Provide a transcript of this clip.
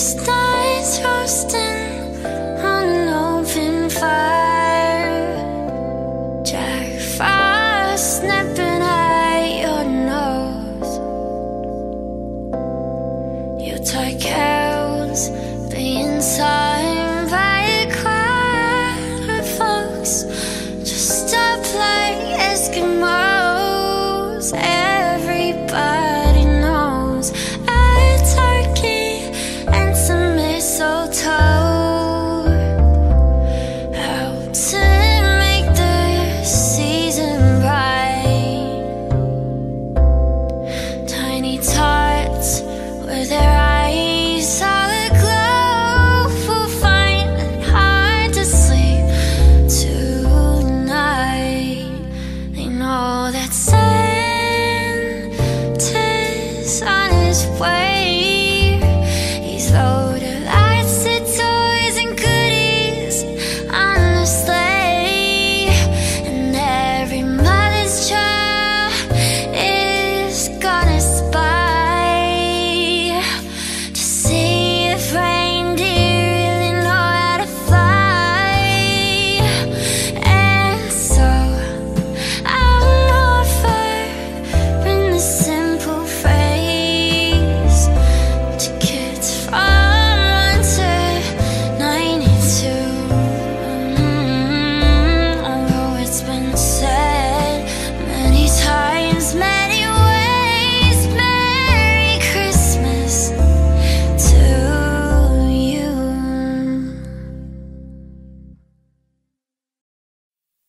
Stars roasting on an open fire. Jack Frost. 喂 say